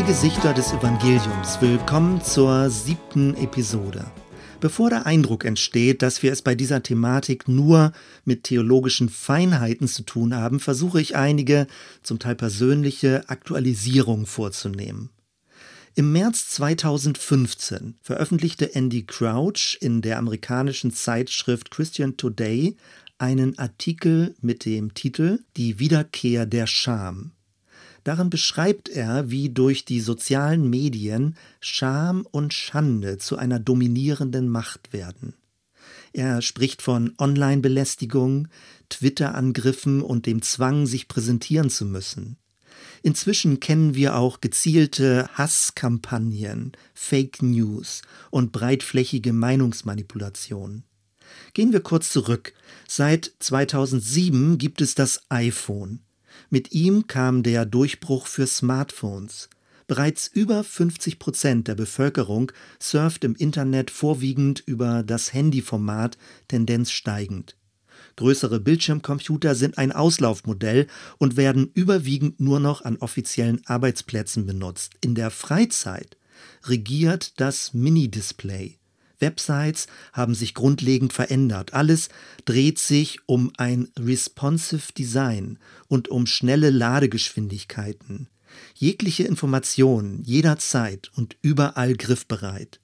Zwei Gesichter des Evangeliums. Willkommen zur siebten Episode. Bevor der Eindruck entsteht, dass wir es bei dieser Thematik nur mit theologischen Feinheiten zu tun haben, versuche ich einige, zum Teil persönliche Aktualisierungen vorzunehmen. Im März 2015 veröffentlichte Andy Crouch in der amerikanischen Zeitschrift Christian Today einen Artikel mit dem Titel Die Wiederkehr der Scham. Darin beschreibt er, wie durch die sozialen Medien Scham und Schande zu einer dominierenden Macht werden. Er spricht von Online-Belästigung, Twitter-Angriffen und dem Zwang, sich präsentieren zu müssen. Inzwischen kennen wir auch gezielte Hasskampagnen, Fake News und breitflächige Meinungsmanipulation. Gehen wir kurz zurück. Seit 2007 gibt es das iPhone. Mit ihm kam der Durchbruch für Smartphones. Bereits über 50 Prozent der Bevölkerung surft im Internet vorwiegend über das Handyformat, Tendenz steigend. Größere Bildschirmcomputer sind ein Auslaufmodell und werden überwiegend nur noch an offiziellen Arbeitsplätzen benutzt. In der Freizeit regiert das Mini-Display. Websites haben sich grundlegend verändert. Alles dreht sich um ein responsive Design und um schnelle Ladegeschwindigkeiten. Jegliche Information jederzeit und überall griffbereit.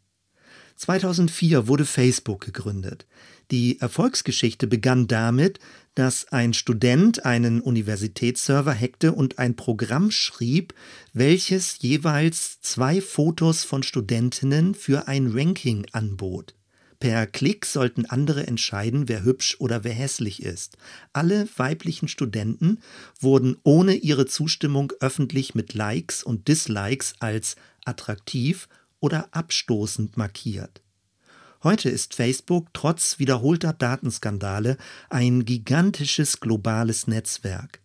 2004 wurde Facebook gegründet. Die Erfolgsgeschichte begann damit, dass ein Student einen Universitätsserver hackte und ein Programm schrieb, welches jeweils zwei Fotos von Studentinnen für ein Ranking anbot. Per Klick sollten andere entscheiden, wer hübsch oder wer hässlich ist. Alle weiblichen Studenten wurden ohne ihre Zustimmung öffentlich mit Likes und Dislikes als attraktiv oder abstoßend markiert. Heute ist Facebook trotz wiederholter Datenskandale ein gigantisches globales Netzwerk.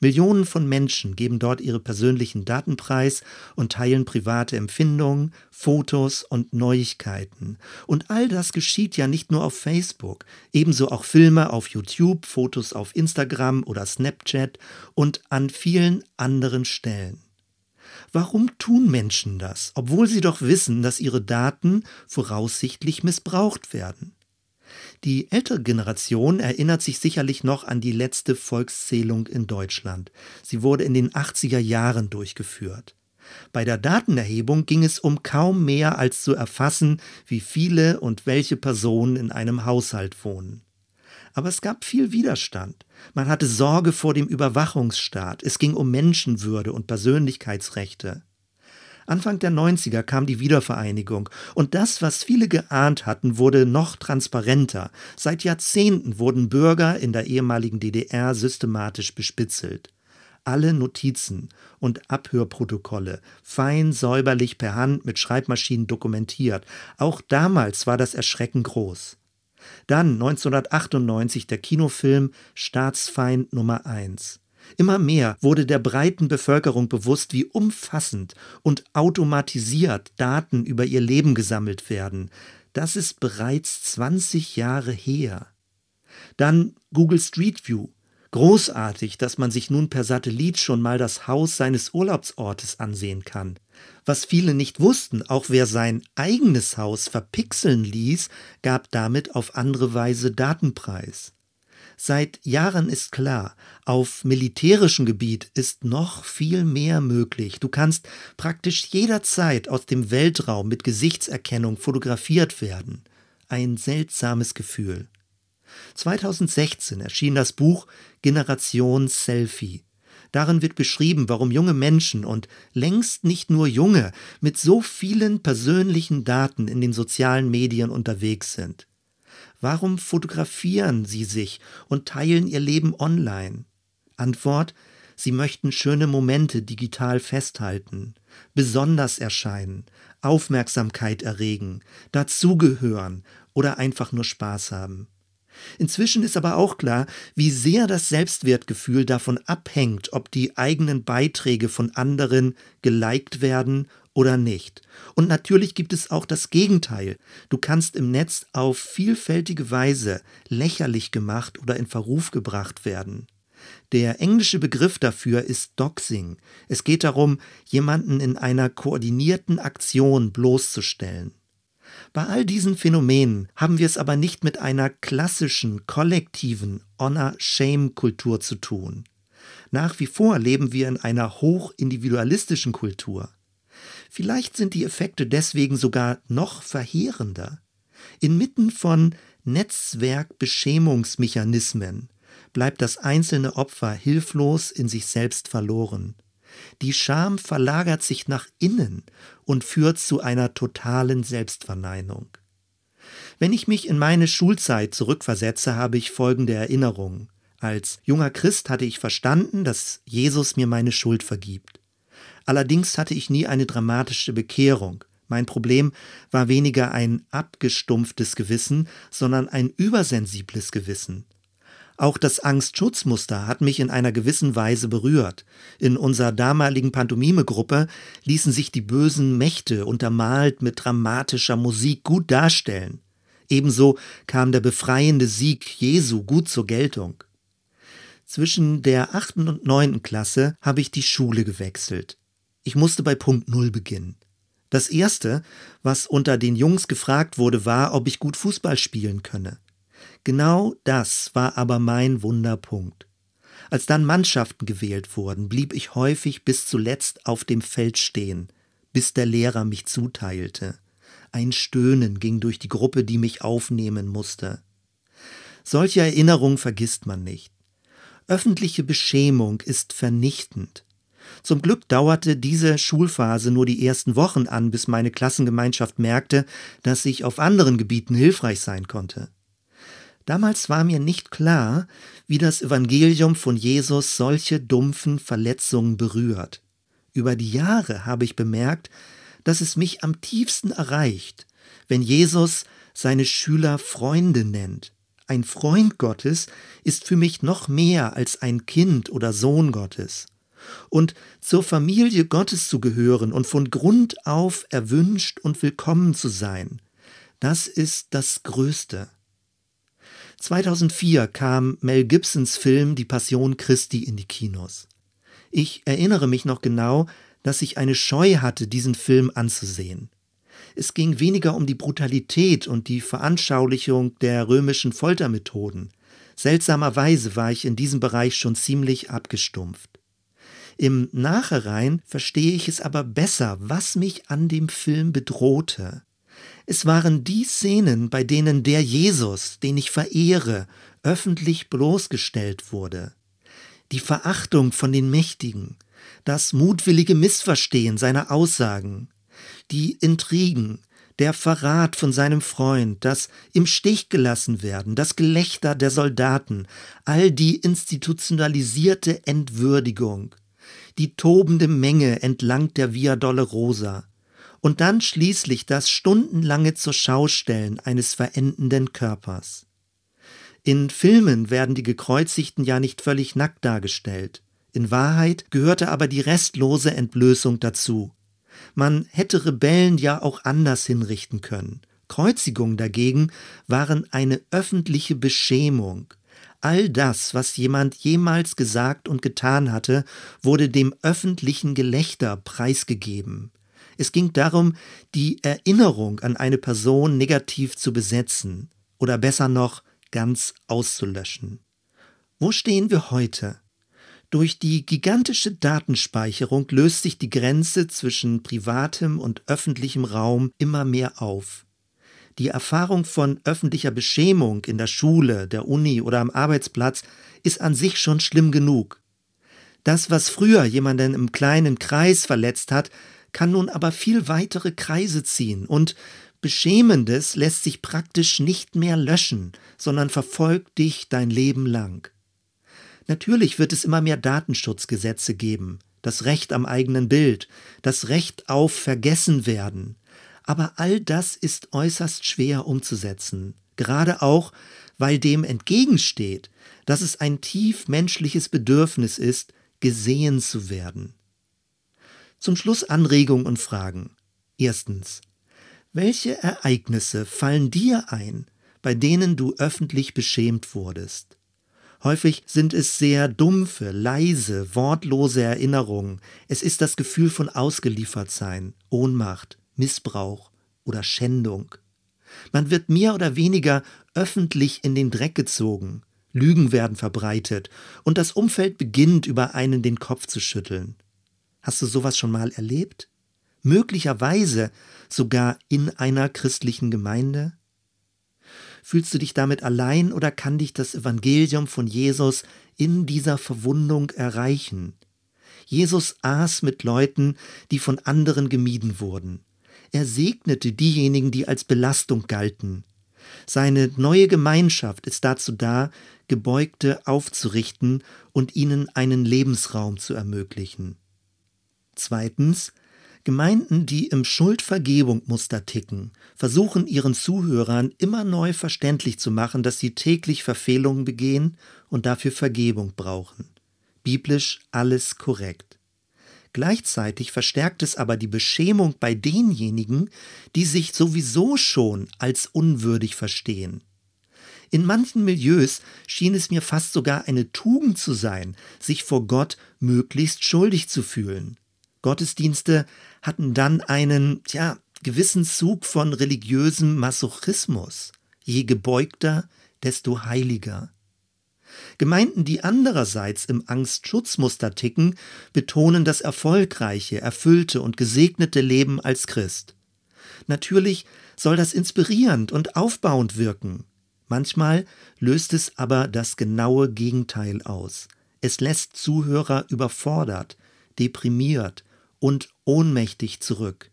Millionen von Menschen geben dort ihre persönlichen Daten preis und teilen private Empfindungen, Fotos und Neuigkeiten. Und all das geschieht ja nicht nur auf Facebook, ebenso auch Filme auf YouTube, Fotos auf Instagram oder Snapchat und an vielen anderen Stellen. Warum tun Menschen das, obwohl sie doch wissen, dass ihre Daten voraussichtlich missbraucht werden? Die ältere Generation erinnert sich sicherlich noch an die letzte Volkszählung in Deutschland. Sie wurde in den 80er Jahren durchgeführt. Bei der Datenerhebung ging es um kaum mehr als zu erfassen, wie viele und welche Personen in einem Haushalt wohnen. Aber es gab viel Widerstand. Man hatte Sorge vor dem Überwachungsstaat. Es ging um Menschenwürde und Persönlichkeitsrechte. Anfang der 90er kam die Wiedervereinigung und das, was viele geahnt hatten, wurde noch transparenter. Seit Jahrzehnten wurden Bürger in der ehemaligen DDR systematisch bespitzelt. Alle Notizen und Abhörprotokolle fein säuberlich per Hand mit Schreibmaschinen dokumentiert. Auch damals war das Erschrecken groß. Dann 1998 der Kinofilm Staatsfeind Nummer 1. Immer mehr wurde der breiten Bevölkerung bewusst, wie umfassend und automatisiert Daten über ihr Leben gesammelt werden. Das ist bereits 20 Jahre her. Dann Google Street View, Großartig, dass man sich nun per Satellit schon mal das Haus seines Urlaubsortes ansehen kann. Was viele nicht wussten, auch wer sein eigenes Haus verpixeln ließ, gab damit auf andere Weise Datenpreis. Seit Jahren ist klar, auf militärischem Gebiet ist noch viel mehr möglich. Du kannst praktisch jederzeit aus dem Weltraum mit Gesichtserkennung fotografiert werden. Ein seltsames Gefühl. 2016 erschien das Buch Generation Selfie. Darin wird beschrieben, warum junge Menschen und längst nicht nur junge mit so vielen persönlichen Daten in den sozialen Medien unterwegs sind. Warum fotografieren sie sich und teilen ihr Leben online? Antwort Sie möchten schöne Momente digital festhalten, besonders erscheinen, Aufmerksamkeit erregen, dazugehören oder einfach nur Spaß haben. Inzwischen ist aber auch klar, wie sehr das Selbstwertgefühl davon abhängt, ob die eigenen Beiträge von anderen geliked werden oder nicht. Und natürlich gibt es auch das Gegenteil. Du kannst im Netz auf vielfältige Weise lächerlich gemacht oder in Verruf gebracht werden. Der englische Begriff dafür ist Doxing. Es geht darum, jemanden in einer koordinierten Aktion bloßzustellen. Bei all diesen Phänomenen haben wir es aber nicht mit einer klassischen, kollektiven Honor-Shame-Kultur zu tun. Nach wie vor leben wir in einer hochindividualistischen Kultur. Vielleicht sind die Effekte deswegen sogar noch verheerender. Inmitten von Netzwerkbeschämungsmechanismen bleibt das einzelne Opfer hilflos in sich selbst verloren. Die Scham verlagert sich nach innen und führt zu einer totalen Selbstverneinung. Wenn ich mich in meine Schulzeit zurückversetze, habe ich folgende Erinnerung. Als junger Christ hatte ich verstanden, dass Jesus mir meine Schuld vergibt. Allerdings hatte ich nie eine dramatische Bekehrung. Mein Problem war weniger ein abgestumpftes Gewissen, sondern ein übersensibles Gewissen. Auch das Angstschutzmuster hat mich in einer gewissen Weise berührt. In unserer damaligen Pantomime-Gruppe ließen sich die bösen Mächte untermalt mit dramatischer Musik gut darstellen. Ebenso kam der befreiende Sieg Jesu gut zur Geltung. Zwischen der achten und neunten Klasse habe ich die Schule gewechselt. Ich musste bei Punkt Null beginnen. Das erste, was unter den Jungs gefragt wurde, war, ob ich gut Fußball spielen könne. Genau das war aber mein Wunderpunkt. Als dann Mannschaften gewählt wurden, blieb ich häufig bis zuletzt auf dem Feld stehen, bis der Lehrer mich zuteilte. Ein Stöhnen ging durch die Gruppe, die mich aufnehmen musste. Solche Erinnerungen vergisst man nicht. Öffentliche Beschämung ist vernichtend. Zum Glück dauerte diese Schulphase nur die ersten Wochen an, bis meine Klassengemeinschaft merkte, dass ich auf anderen Gebieten hilfreich sein konnte. Damals war mir nicht klar, wie das Evangelium von Jesus solche dumpfen Verletzungen berührt. Über die Jahre habe ich bemerkt, dass es mich am tiefsten erreicht, wenn Jesus seine Schüler Freunde nennt. Ein Freund Gottes ist für mich noch mehr als ein Kind oder Sohn Gottes. Und zur Familie Gottes zu gehören und von Grund auf erwünscht und willkommen zu sein, das ist das Größte. 2004 kam Mel Gibsons Film Die Passion Christi in die Kinos. Ich erinnere mich noch genau, dass ich eine Scheu hatte, diesen Film anzusehen. Es ging weniger um die Brutalität und die Veranschaulichung der römischen Foltermethoden. Seltsamerweise war ich in diesem Bereich schon ziemlich abgestumpft. Im Nachhinein verstehe ich es aber besser, was mich an dem Film bedrohte. Es waren die Szenen, bei denen der Jesus, den ich verehre, öffentlich bloßgestellt wurde. Die Verachtung von den Mächtigen, das mutwillige Missverstehen seiner Aussagen, die Intrigen, der Verrat von seinem Freund, das im Stich gelassen werden, das Gelächter der Soldaten, all die institutionalisierte Entwürdigung, die tobende Menge entlang der Via Dolorosa, und dann schließlich das stundenlange zur Schaustellen eines verendenden Körpers. In Filmen werden die Gekreuzigten ja nicht völlig nackt dargestellt. In Wahrheit gehörte aber die restlose Entblößung dazu. Man hätte Rebellen ja auch anders hinrichten können. Kreuzigungen dagegen waren eine öffentliche Beschämung. All das, was jemand jemals gesagt und getan hatte, wurde dem öffentlichen Gelächter preisgegeben. Es ging darum, die Erinnerung an eine Person negativ zu besetzen oder besser noch ganz auszulöschen. Wo stehen wir heute? Durch die gigantische Datenspeicherung löst sich die Grenze zwischen privatem und öffentlichem Raum immer mehr auf. Die Erfahrung von öffentlicher Beschämung in der Schule, der Uni oder am Arbeitsplatz ist an sich schon schlimm genug. Das, was früher jemanden im kleinen Kreis verletzt hat, kann nun aber viel weitere Kreise ziehen und Beschämendes lässt sich praktisch nicht mehr löschen, sondern verfolgt dich dein Leben lang. Natürlich wird es immer mehr Datenschutzgesetze geben, das Recht am eigenen Bild, das Recht auf Vergessenwerden. Aber all das ist äußerst schwer umzusetzen, gerade auch, weil dem entgegensteht, dass es ein tief menschliches Bedürfnis ist, gesehen zu werden. Zum Schluss Anregungen und Fragen. Erstens. Welche Ereignisse fallen dir ein, bei denen du öffentlich beschämt wurdest? Häufig sind es sehr dumpfe, leise, wortlose Erinnerungen. Es ist das Gefühl von Ausgeliefertsein, Ohnmacht, Missbrauch oder Schändung. Man wird mehr oder weniger öffentlich in den Dreck gezogen. Lügen werden verbreitet und das Umfeld beginnt über einen den Kopf zu schütteln. Hast du sowas schon mal erlebt? Möglicherweise sogar in einer christlichen Gemeinde? Fühlst du dich damit allein oder kann dich das Evangelium von Jesus in dieser Verwundung erreichen? Jesus aß mit Leuten, die von anderen gemieden wurden. Er segnete diejenigen, die als Belastung galten. Seine neue Gemeinschaft ist dazu da, Gebeugte aufzurichten und ihnen einen Lebensraum zu ermöglichen. Zweitens, Gemeinden, die im Schuldvergebung-Muster ticken, versuchen ihren Zuhörern immer neu verständlich zu machen, dass sie täglich Verfehlungen begehen und dafür Vergebung brauchen. Biblisch alles korrekt. Gleichzeitig verstärkt es aber die Beschämung bei denjenigen, die sich sowieso schon als unwürdig verstehen. In manchen Milieus schien es mir fast sogar eine Tugend zu sein, sich vor Gott möglichst schuldig zu fühlen. Gottesdienste hatten dann einen, tja, gewissen Zug von religiösem Masochismus. Je gebeugter, desto heiliger. Gemeinden, die andererseits im Angstschutzmuster ticken, betonen das erfolgreiche, erfüllte und gesegnete Leben als Christ. Natürlich soll das inspirierend und aufbauend wirken. Manchmal löst es aber das genaue Gegenteil aus. Es lässt Zuhörer überfordert, deprimiert, und ohnmächtig zurück.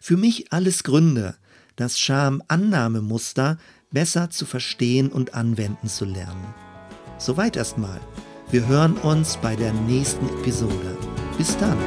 Für mich alles Gründe, das Scham-Annahmemuster besser zu verstehen und anwenden zu lernen. Soweit erstmal. Wir hören uns bei der nächsten Episode. Bis dann.